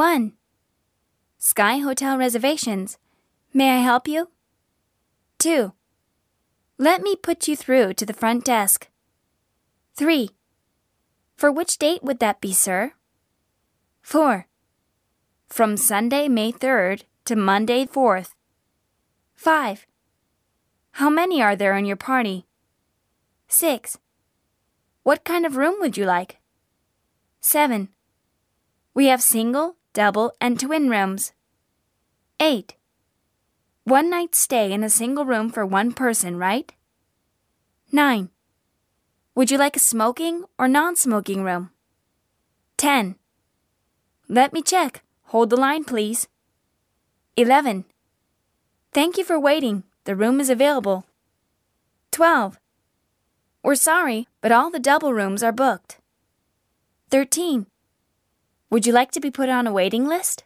1. Sky Hotel reservations. May I help you? 2. Let me put you through to the front desk. 3. For which date would that be, sir? 4. From Sunday, May 3rd to Monday 4th. 5. How many are there in your party? 6. What kind of room would you like? 7. We have single, double, and twin rooms. 8. One night stay in a single room for one person, right? 9. Would you like a smoking or non smoking room? 10. Let me check. Hold the line, please. 11. Thank you for waiting. The room is available. 12. We're sorry, but all the double rooms are booked. 13. Would you like to be put on a waiting list?